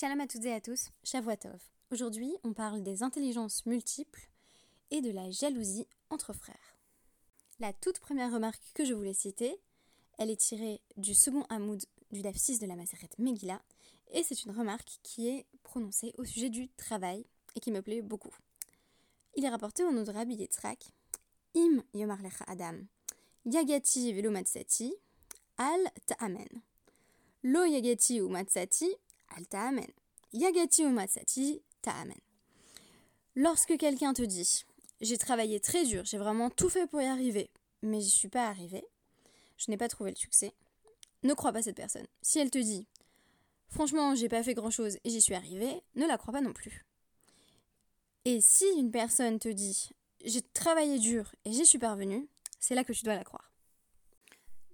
Shalom à toutes et à tous, Shavuatov. Aujourd'hui, on parle des intelligences multiples et de la jalousie entre frères. La toute première remarque que je voulais citer, elle est tirée du second Hamoud du DAF 6 de la Maseret Megillah, et c'est une remarque qui est prononcée au sujet du travail et qui me plaît beaucoup. Il est rapporté au nom de Rabbi Yitzhak, Im Yomar Lecha Adam, Yagati velo matsati, al ta'amen. Lo yagati ou matsati, al ta'amen. Yagati ou matsati, ta'amen. Lorsque quelqu'un te dit J'ai travaillé très dur, j'ai vraiment tout fait pour y arriver, mais j'y suis pas arrivé, je n'ai pas trouvé le succès, ne crois pas cette personne. Si elle te dit Franchement, j'ai pas fait grand chose et j'y suis arrivé, ne la crois pas non plus. Et si une personne te dit J'ai travaillé dur et j'y suis parvenu, c'est là que tu dois la croire.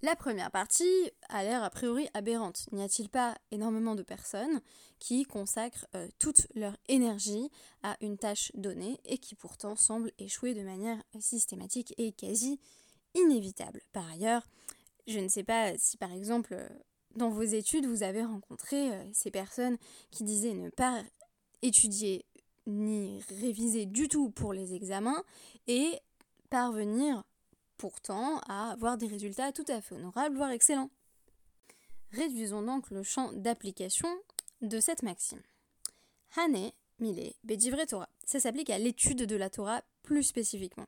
La première partie a l'air a priori aberrante. N'y a-t-il pas énormément de personnes qui consacrent euh, toute leur énergie à une tâche donnée et qui pourtant semblent échouer de manière systématique et quasi inévitable? Par ailleurs, je ne sais pas si par exemple euh, dans vos études vous avez rencontré euh, ces personnes qui disaient ne pas étudier ni réviser du tout pour les examens et parvenir pourtant à avoir des résultats tout à fait honorables, voire excellents. Réduisons donc le champ d'application de cette maxime. Hane, Mile, Bedivre Torah. Ça s'applique à l'étude de la Torah plus spécifiquement.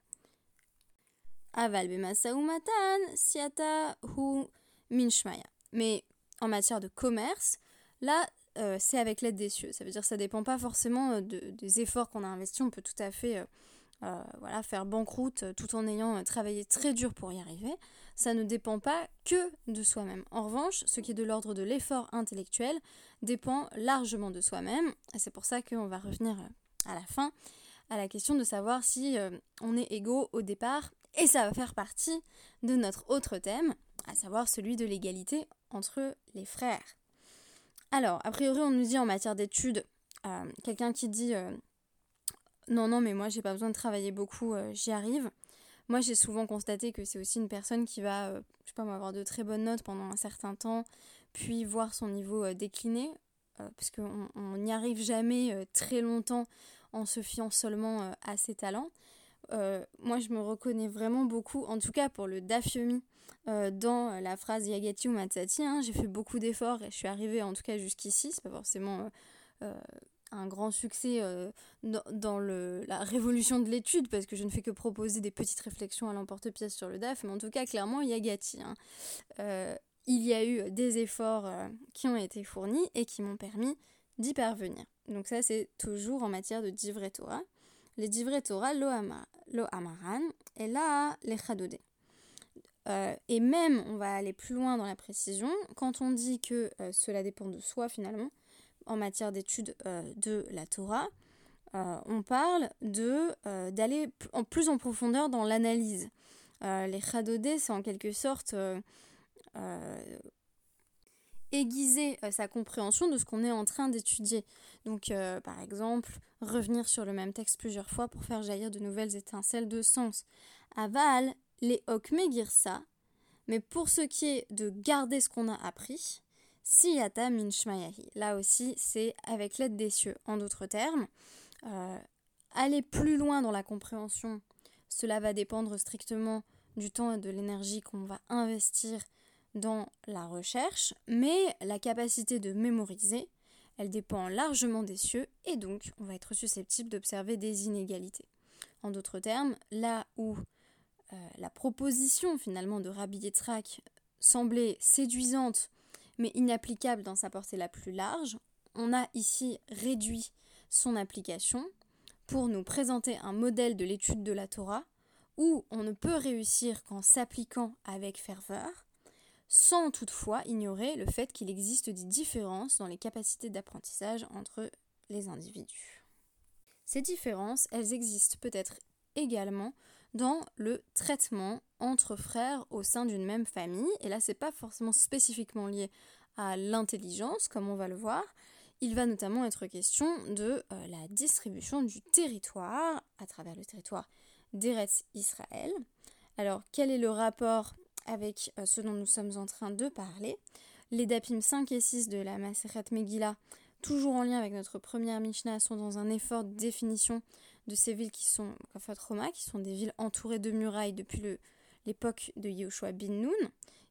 Aval matan, siata hu minshmaya. Mais en matière de commerce, là, euh, c'est avec l'aide des cieux. Ça veut dire que ça dépend pas forcément euh, des efforts qu'on a investis. On peut tout à fait euh, euh, voilà, faire banqueroute euh, tout en ayant euh, travaillé très dur pour y arriver, ça ne dépend pas que de soi-même. En revanche, ce qui est de l'ordre de l'effort intellectuel dépend largement de soi-même, c'est pour ça qu'on va revenir à la fin à la question de savoir si on est égaux au départ, et ça va faire partie de notre autre thème, à savoir celui de l'égalité entre les frères. Alors, a priori, on nous dit en matière d'études, quelqu'un qui dit non, non, mais moi j'ai pas besoin de travailler beaucoup, euh, j'y arrive. Moi j'ai souvent constaté que c'est aussi une personne qui va, euh, je sais pas avoir de très bonnes notes pendant un certain temps, puis voir son niveau euh, décliner, parce qu'on n'y arrive jamais très longtemps en se fiant seulement à ses talents. moi je me reconnais vraiment beaucoup, en tout cas pour le dafyomi, dans la phrase Yagati ou Matsati. Hein. j'ai fait beaucoup d'efforts et je suis arrivée en tout cas jusqu'ici, c'est pas forcément un grand succès euh, dans, le, la révolution de l'étude, parce que je ne fais que proposer des petites réflexions à l'emporte-pièce sur le DAF, mais en tout cas, clairement, il y a Gatti. Hein. Euh, il y a eu des efforts euh, qui ont été fournis et qui m'ont permis d'y parvenir. Donc ça, c'est toujours en matière de Divrei Torah. Les Divrei Torah, lo, et là, les Chadodé. et même, on va aller plus loin dans la précision, quand on dit que cela dépend de soi finalement, en matière d'étude euh, de la Torah, euh, on parle euh, d'aller en plus en profondeur dans l'analyse. les chadodés, c'est en quelque sorte aiguiser sa compréhension de ce qu'on est en train d'étudier. Donc, par exemple, revenir sur le même texte plusieurs fois pour faire jaillir de nouvelles étincelles de sens. Aval, les okmegirsa, mais pour ce qui est de garder ce qu'on a appris, Siyata min Là aussi, c'est avec l'aide des cieux. En d'autres termes, euh, aller plus loin dans la compréhension, cela va dépendre strictement du temps et de l'énergie qu'on va investir dans la recherche, mais la capacité de mémoriser, elle dépend largement des cieux et donc on va être susceptible d'observer des inégalités. En d'autres termes, là où euh, la proposition finalement de Rabbi Yitzhak semblait séduisante mais inapplicable dans sa portée la plus large, on a ici réduit son application pour nous présenter un modèle de l'étude de la Torah où on ne peut réussir qu'en s'appliquant avec ferveur, sans toutefois ignorer le fait qu'il existe des différences dans les capacités d'apprentissage entre les individus. Ces différences, elles existent peut-être également dans le traitement entre frères au sein d'une même famille. Et là, c'est pas forcément spécifiquement lié à l'intelligence, comme on va le voir. Il va notamment être question de euh, la distribution du territoire à travers le territoire d'Eretz Israël. Alors, quel est le rapport avec euh, ce dont nous sommes en train de parler? Les Dapim 5 et 6 de la Maseret Megillah toujours en lien avec notre première Mishnah, sont dans un effort de définition de ces villes qui sont Roma, qui sont des villes entourées de murailles depuis l'époque de Yehoshua bin Nun,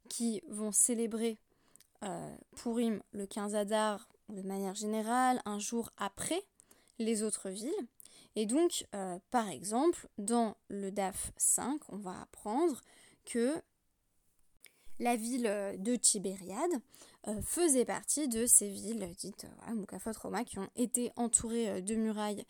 qui vont célébrer euh, Purim le 15 Adar de manière générale, un jour après les autres villes. Et donc, euh, par exemple, dans le DAF 5, on va apprendre que la ville de Tibériade euh, faisait partie de ces villes dites euh, Roma qui ont été entourées de murailles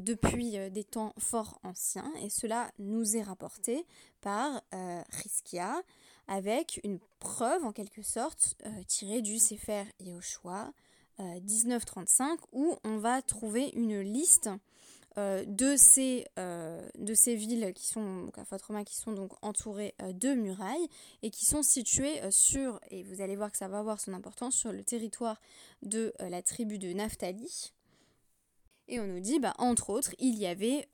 depuis des temps fort anciens. Et cela nous est rapporté par Riskia avec une preuve en quelque sorte tirée du Sefer Yehoshua 1935 où on va trouver une liste euh, de, ces, euh, de ces villes qui sont, donc qui sont donc entourées euh, de murailles et qui sont situées sur, et vous allez voir que ça va avoir son importance, sur le territoire de la tribu de Naphtali. Et on nous dit, bah, entre autres, il y avait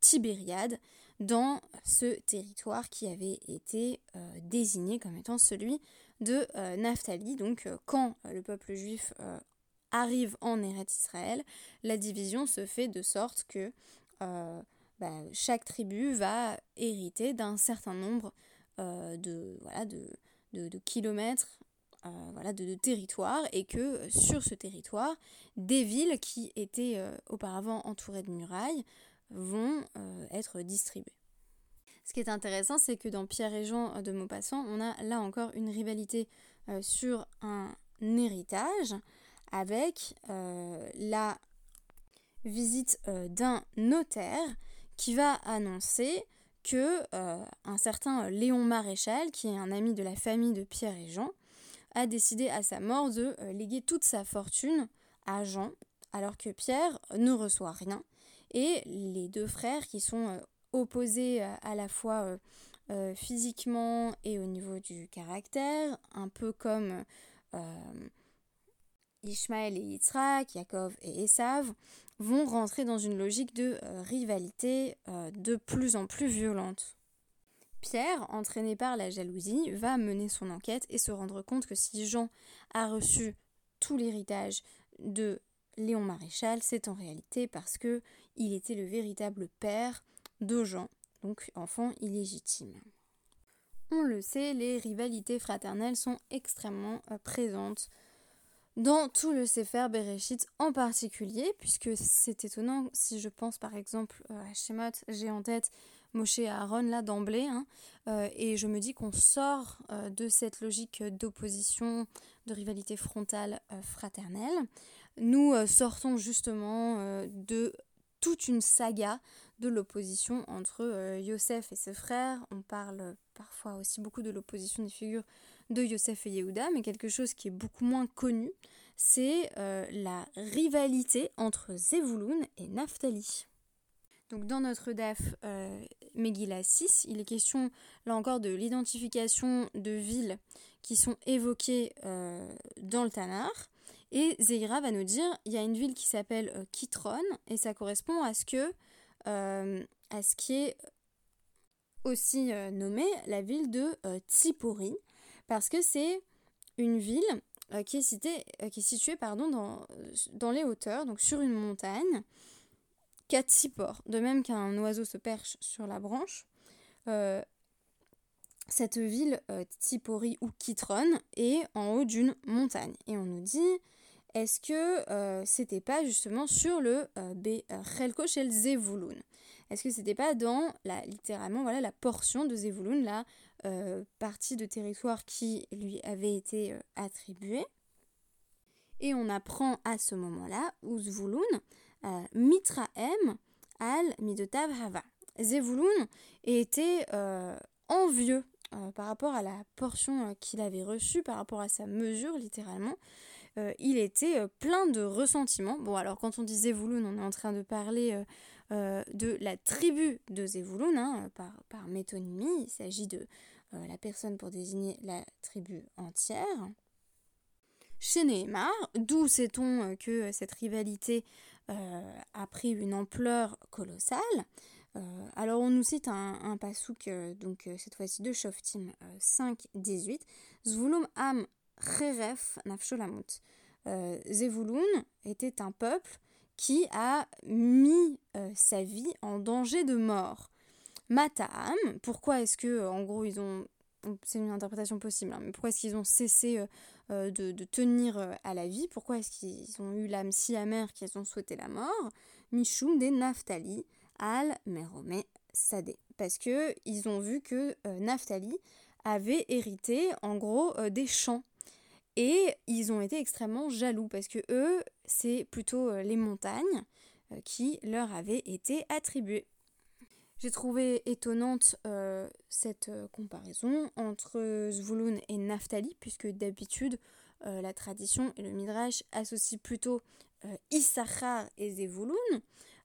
Tibériade dans ce territoire qui avait été désigné comme étant celui de Naphtali. Donc quand le peuple juif arrive en Eretz Israël, la division se fait de sorte que euh, bah, chaque tribu va hériter d'un certain nombre euh, de, voilà, de, de, kilomètres euh, voilà, de, territoire et que sur ce territoire, des villes qui étaient auparavant entourées de murailles vont être distribuées. Ce qui est intéressant, c'est que dans Pierre et Jean de Maupassant, on a là encore une rivalité sur un héritage avec euh, la visite euh, d'un notaire qui va annoncer que euh, un certain Léon Maréchal, qui est un ami de la famille de Pierre et Jean, a décidé à sa mort de léguer toute sa fortune à Jean, alors que Pierre ne reçoit rien. Et les deux frères qui sont opposés à la fois physiquement et au niveau du caractère, un peu comme Ishmaël et Yitzhak, Yaakov et Esav vont rentrer dans une logique de euh, rivalité euh, de plus en plus violente. Pierre, entraîné par la jalousie, va mener son enquête et se rendre compte que si Jean a reçu tout l'héritage de Léon Maréchal, c'est en réalité parce que il était le véritable père de Jean, donc enfant illégitime. On le sait, les rivalités fraternelles sont extrêmement euh, présentes dans tout le Sefer Bereshit en particulier, puisque c'est étonnant si je pense par exemple euh, à Shemot, j'ai en tête Moshe et Aaron là d'emblée, hein, euh, et je me dis qu'on sort euh, de cette logique d'opposition, de rivalité frontale fraternelle. Nous sortons justement de toute une saga de l'opposition entre Yosef et ses frères. On parle parfois aussi beaucoup de l'opposition des figures de Yosef et Yehuda, mais quelque chose qui est beaucoup moins connu, c'est euh, la rivalité entre Zevulun et Naphtali. Donc dans notre DAF euh, Megillah 6, il est question là encore de l'identification de villes qui sont évoquées euh, dans le Tanar. Et Zeira va nous dire, il y a une ville qui s'appelle euh, Kitron, et ça correspond à ce que à ce qui est aussi nommé la ville de Tsipori, parce que c'est une ville euh, qui, est citée, euh, qui est située pardon, dans, dans les hauteurs, donc sur une montagne, ports, de même qu'un oiseau se perche sur la branche. Euh, cette ville, Tipori ou Kitron, est en haut d'une montagne. Et on nous dit, est-ce que c'était pas justement sur le Belko Shel Zevulun Est-ce que c'était pas dans la, littéralement voilà, la portion de Zevulun, euh, partie de territoire qui lui avait été euh, attribuée? Et on apprend à ce moment-là, euh, Mitraem al Midotav Hava. Zevulun était envieux par rapport à la portion qu'il avait reçue, par rapport à sa mesure littéralement. il était plein de ressentiment. Bon, alors quand on dit Zevulun, on est en train de parler de la tribu de Zevulun, hein, par, par métonymie. Il s'agit de euh, la personne pour désigner la tribu entière. Chez Nehemar, d'où sait-on euh, que cette rivalité euh, a pris une ampleur colossale alors on nous cite un, un pasouk, donc cette fois-ci de Shoftim 5, 18. Zvulum am cheref nafsholamut. Zevulun était un peuple qui a mis sa vie en danger de mort. Mataam, pourquoi est-ce que, en gros, ils ont c'est une interprétation possible, hein, mais pourquoi est-ce qu'ils ont cessé de, tenir à la vie Pourquoi est-ce qu'ils ont eu l'âme si amère qu'ils ont souhaité la mort? Mishum des Naftali al Merome Sade. Parce que ils ont vu que Naftali avait hérité en gros des champs. Et ils ont été extrêmement jaloux parce que eux, c'est plutôt les montagnes qui leur avaient été attribuées. J'ai trouvé étonnante euh, cette euh, comparaison entre Zvulun et Naphtali, puisque d'habitude, euh, la tradition et le Midrash associent plutôt Issachar et Zevulun,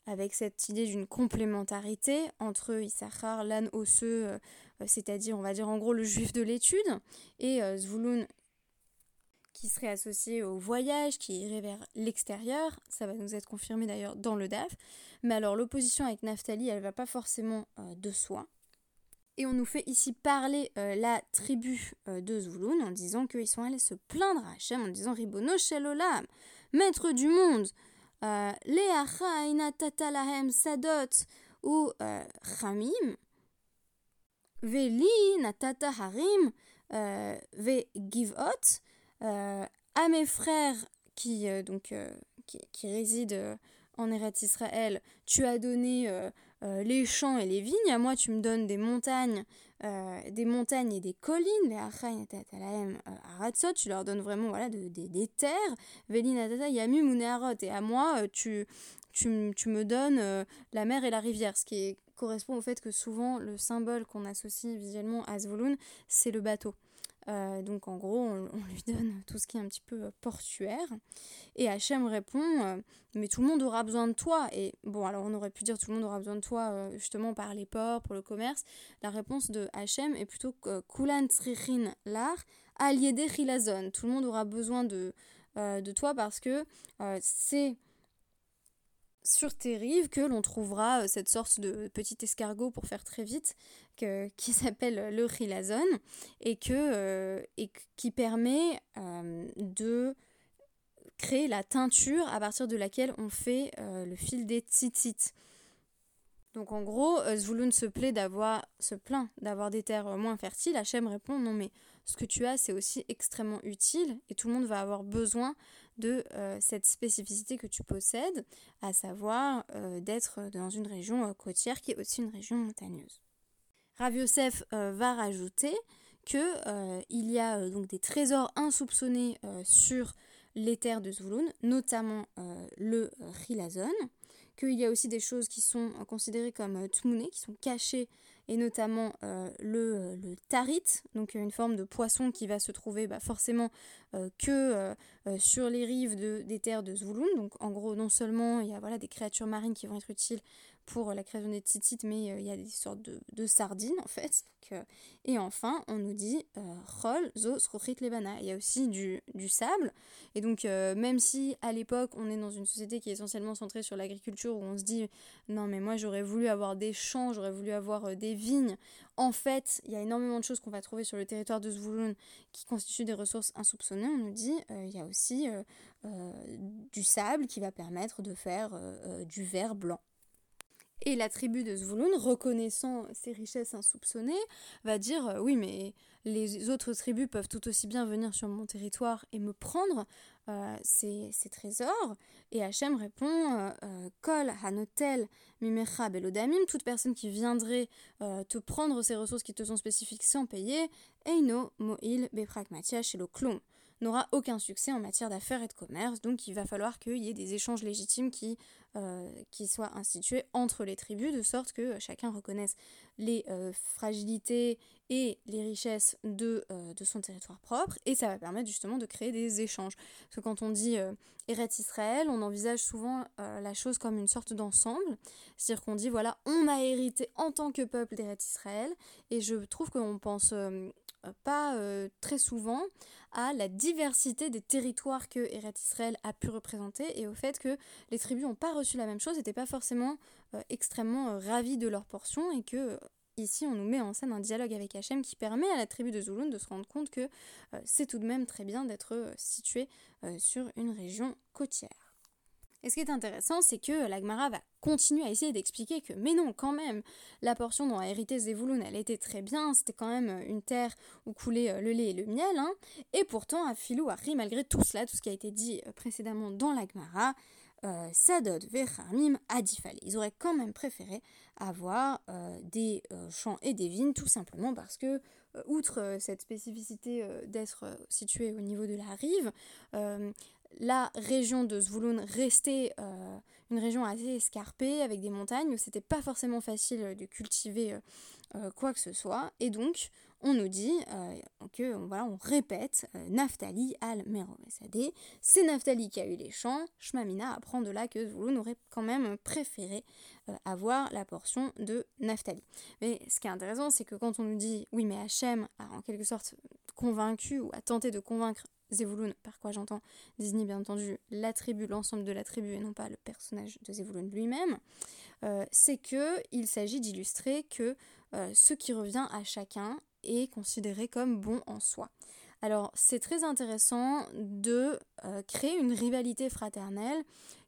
avec cette idée d'une complémentarité entre Issachar, l'âne osseux, c'est-à-dire, on va dire en gros le juif de l'étude, et Zvulun, qui serait associé au voyage, qui irait vers l'extérieur. Ça va nous être confirmé d'ailleurs dans le DAF. Mais alors l'opposition avec Naphtali, elle va pas forcément euh, de soi. Et on nous fait ici parler euh, la tribu euh, de Zvulun en disant qu'ils sont allés se plaindre à Hachem en disant Ribono Shelolam, maître du monde, Leacha lahem sadot ou Chamim, Veli natata harim, ve givot, à mes frères qui, euh, donc, euh, qui, résident en Eretz Israël, tu as donné les champs et les vignes, à moi tu me donnes des montagnes, des montagnes et des collines, les Aratzot, tu leur donnes vraiment voilà, des terres, et à moi tu, tu, tu me donnes la mer et la rivière, ce qui correspond au fait que souvent le symbole qu'on associe visuellement à Zvoloun, c'est le bateau. Euh, donc en gros, on, lui donne tout ce qui est un petit peu euh, portuaire. Et Hachem répond euh, Mais tout le monde aura besoin de toi. Et bon, alors on aurait pu dire Tout le monde aura besoin de toi justement par les ports, pour le commerce. La réponse de Hachem est plutôt Kulan Lar. Tout le monde aura besoin de, de toi parce que c'est sur tes rives que l'on trouvera cette sorte de petit escargot pour faire très vite qui s'appelle le rilazone et, euh, qui permet euh, de créer la teinture à partir de laquelle on fait euh, le fil des tzitzit. Donc en gros, Zvulun se, plaît d'avoir, se plaint d'avoir des terres moins fertiles. Hachem répond non mais ce que tu as c'est aussi extrêmement utile et tout le monde va avoir besoin de cette spécificité que tu possèdes, à savoir d'être dans une région côtière qui est aussi une région montagneuse. Rav Yosef euh, va rajouter qu'il euh, y a euh, donc des trésors insoupçonnés sur les terres de Zvulun, notamment le Rilazon, qu'il y a aussi des choses qui sont considérées comme tmouné, qui sont cachées, et notamment le, le, tarit, donc une forme de poisson qui va se trouver bah, forcément que sur les rives de, des terres de Zvulun. Donc en gros, non seulement il y a voilà, des créatures marines qui vont être utiles pour la création des titites, mais euh, il y a des sortes de, sardines en fait. Euh, et enfin, on nous dit euh, zo, lebana. Il y a aussi du, sable. Et donc, même si à l'époque on est dans une société qui est essentiellement centrée sur l'agriculture, où on se dit non, mais moi j'aurais voulu avoir des champs, j'aurais voulu avoir des vignes. En fait, il y a énormément de choses qu'on va trouver sur le territoire de Zvulun qui constituent des ressources insoupçonnées. On nous dit il y a aussi du sable qui va permettre de faire du verre blanc. Et la tribu de Zvulun, reconnaissant ses richesses insoupçonnées, va dire euh, oui mais les autres tribus peuvent tout aussi bien venir sur mon territoire et me prendre euh, ces, trésors. Et Hachem répond euh, Kol hanotel mimecha belodamim, toute personne qui viendrait te prendre ces ressources qui te sont spécifiques sans payer, eino moil bepragmatia klum n'aura aucun succès en matière d'affaires et de commerce. Donc il va falloir qu'il y ait des échanges légitimes qui, euh, qui soient institués entre les tribus, de sorte que chacun reconnaisse les euh, fragilités et les richesses de, euh, de, son territoire propre. Et ça va permettre justement de créer des échanges. Parce que quand on dit Eretz Israël, on envisage souvent la chose comme une sorte d'ensemble. C'est-à-dire qu'on dit, voilà, on a hérité en tant que peuple d'Eretz Israël. Et je trouve qu'on pense pas très souvent à la diversité des territoires que Eretz Israël a pu représenter et au fait que les tribus n'ont pas reçu la même chose, n'étaient pas forcément euh, extrêmement euh, ravis de leur portion et que ici on nous met en scène un dialogue avec Hachem qui permet à la tribu de Zouloun de se rendre compte que c'est tout de même très bien d'être situé sur une région côtière. Et ce qui est intéressant, c'est que l'Agmara va continuer à essayer d'expliquer que, mais non, quand même, la portion dont a hérité Zevouloun, elle était très bien, c'était quand même une terre où coulait euh, le lait et le miel, hein. et pourtant, à Philou Harry, malgré tout cela, tout ce qui a été dit euh, précédemment dans l'Agmara, euh, Sadod Verhamim Adifale. Ils auraient quand même préféré avoir des champs et des vignes, tout simplement parce que, outre cette spécificité d'être situé au niveau de la rive, la région de Zvouloun restait euh, une région assez escarpée avec des montagnes où c'était pas forcément facile de cultiver euh, euh, quoi que ce soit. Et donc on nous dit que voilà on répète Naftali al Merovesadeh c'est Naftali qui a eu les champs. Shmamina apprend de là que Zvouloun aurait quand même préféré avoir la portion de Naftali. Mais ce qui est intéressant c'est que quand on nous dit oui mais Hachem a en quelque sorte convaincu ou a tenté de convaincre Zevulun, par quoi j'entends désigner bien entendu la tribu, l'ensemble de la tribu et non pas le personnage de Zevulun lui-même, euh, c'est que il s'agit d'illustrer que euh, ce qui revient à chacun est considéré comme bon en soi. Alors c'est très intéressant de euh, créer une rivalité fraternelle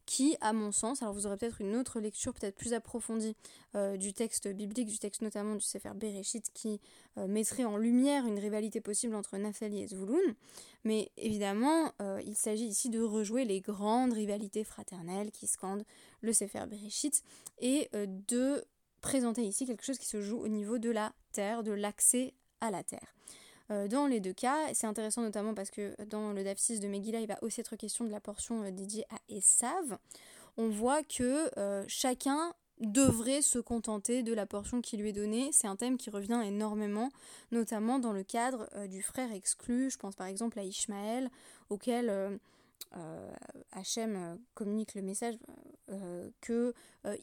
qui, à mon sens, alors vous aurez peut-être une autre lecture peut-être plus approfondie euh, du texte biblique, du texte notamment du Sefer Bereshit, qui euh, mettrait en lumière une rivalité possible entre Naphtali et Zvouloun, mais évidemment, euh, il s'agit ici de rejouer les grandes rivalités fraternelles qui scandent le Sefer Bereshit et de présenter ici quelque chose qui se joue au niveau de la terre, de l'accès à la terre. Euh, dans les deux cas. C'est intéressant notamment parce que dans le DAF 6 de Megillah, il va aussi être question de la portion euh, dédiée à Esav. On voit que euh, chacun devrait se contenter de la portion qui lui est donnée. C'est un thème qui revient énormément, notamment dans le cadre du frère exclu. Je pense par exemple à Ishmaël, auquel Hachem euh, communique le message euh, que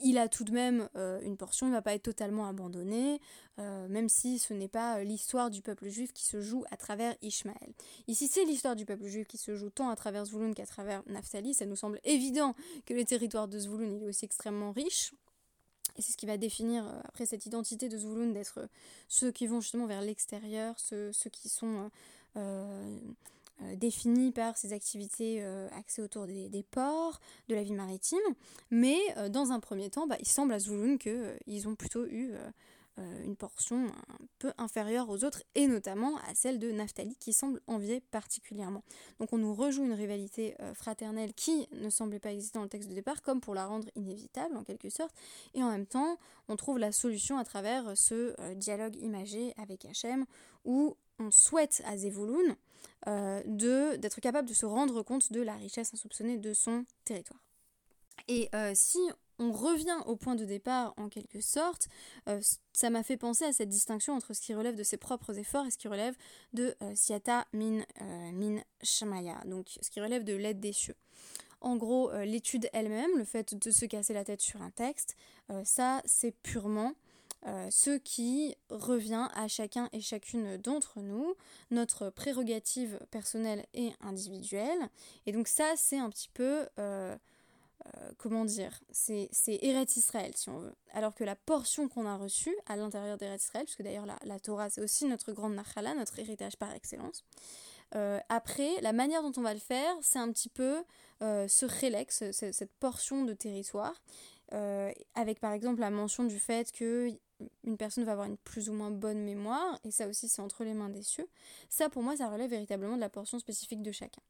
il a tout de même une portion, il ne va pas être totalement abandonné, même si ce n'est pas l'histoire du peuple juif qui se joue à travers Ishmaël. Ici, c'est l'histoire du peuple juif qui se joue tant à travers Zvouloun qu'à travers Naphtali. Ça nous semble évident que le territoire de Zvouloun est aussi extrêmement riche. Et c'est ce qui va définir après cette identité de Zvouloun d'être ceux qui vont justement vers l'extérieur, ceux, qui sont euh, définie par ses activités euh, axées autour des, ports, de la vie maritime, mais euh, dans un premier temps, bah, il semble à Zouloun qu'ils ont plutôt eu une portion un peu inférieure aux autres, et notamment à celle de Naphtali, qui semble envier particulièrement. Donc on nous rejoue une rivalité fraternelle qui ne semblait pas exister dans le texte de départ, comme pour la rendre inévitable en quelque sorte, et en même temps, on trouve la solution à travers ce dialogue imagé avec Hachem, où on souhaite à Zevouloun euh, d'être capable de se rendre compte de la richesse insoupçonnée de son territoire. Et euh, si on revient au point de départ en quelque sorte, euh, ça m'a fait penser à cette distinction entre ce qui relève de ses propres efforts et ce qui relève de Siata min, min Shamaya, donc ce qui relève de l'aide des cieux. En gros, l'étude elle-même, le fait de se casser la tête sur un texte, ça c'est purement euh, ce qui revient à chacun et chacune d'entre nous, notre prérogative personnelle et individuelle. Et donc ça, c'est un petit peu, euh, euh, comment dire, c'est Eret Israël, si on veut. Alors que la portion qu'on a reçue à l'intérieur d'Eret Israël, puisque d'ailleurs la, Torah, c'est aussi notre grande nachala, notre héritage par excellence, après, la manière dont on va le faire, c'est un petit peu ce rélex, cette portion de territoire, avec par exemple la mention du fait que une personne va avoir une plus ou moins bonne mémoire, et ça aussi c'est entre les mains des cieux, ça pour moi ça relève véritablement de la portion spécifique de chacun.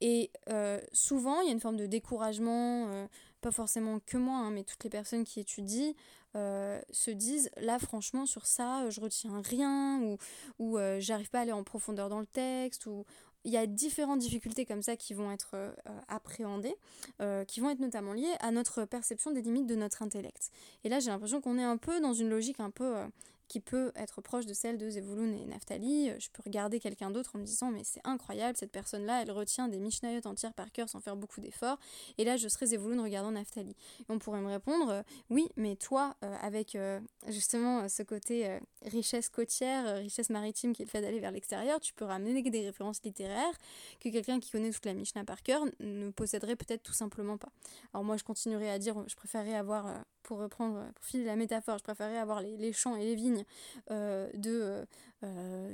Et euh, souvent il y a une forme de découragement, euh, pas forcément que moi, hein, mais toutes les personnes qui étudient euh, se disent là franchement sur ça je retiens rien, ou, ou j'arrive pas à aller en profondeur dans le texte, ou il y a différentes difficultés comme ça qui vont être euh, appréhendées, euh, qui vont être notamment liées à notre perception des limites de notre intellect. Et là, j'ai l'impression qu'on est un peu dans une logique un peu euh, qui peut être proche de celle de Zevulun et Naphtali. Je peux regarder quelqu'un d'autre en me disant mais c'est incroyable, cette personne-là, elle retient des Mishnayot entières par cœur sans faire beaucoup d'efforts. Et là, je serais Zevulun regardant Naphtali. Et on pourrait me répondre euh, oui, mais toi, euh, avec euh, justement ce côté richesse côtière, richesse maritime qui est le fait d'aller vers l'extérieur, tu peux ramener des références littéraires que quelqu'un qui connaît toute la Mishnah par cœur ne posséderait peut-être tout simplement pas. Alors moi, je continuerai à dire, je préférerais avoir pour reprendre, pour filer la métaphore, je préférais avoir les, champs et les vignes de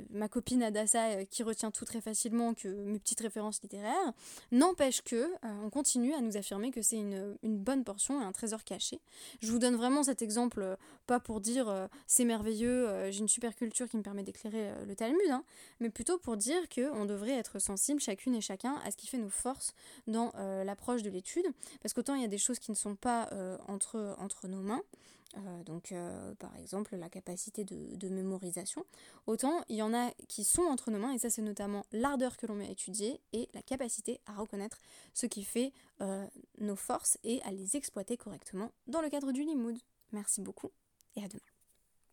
ma copine Adassa qui retient tout très facilement que mes petites références littéraires. N'empêche que on continue à nous affirmer que c'est une, bonne portion et un trésor caché. Je vous donne vraiment cet exemple, pas pour dire c'est merveilleux, j'ai une super culture qui me permet d'éclairer le Talmud, hein, mais plutôt pour dire qu'on devrait être sensible chacune et chacun à ce qui fait nos forces dans l'approche de l'étude, parce qu'autant il y a des choses qui ne sont pas entre nos mains, euh, donc euh, par exemple la capacité de, mémorisation, autant il y en a qui sont entre nos mains, et ça c'est notamment l'ardeur que l'on met à étudier et la capacité à reconnaître ce qui fait euh, nos forces et à les exploiter correctement dans le cadre du limoud. Merci beaucoup et à demain.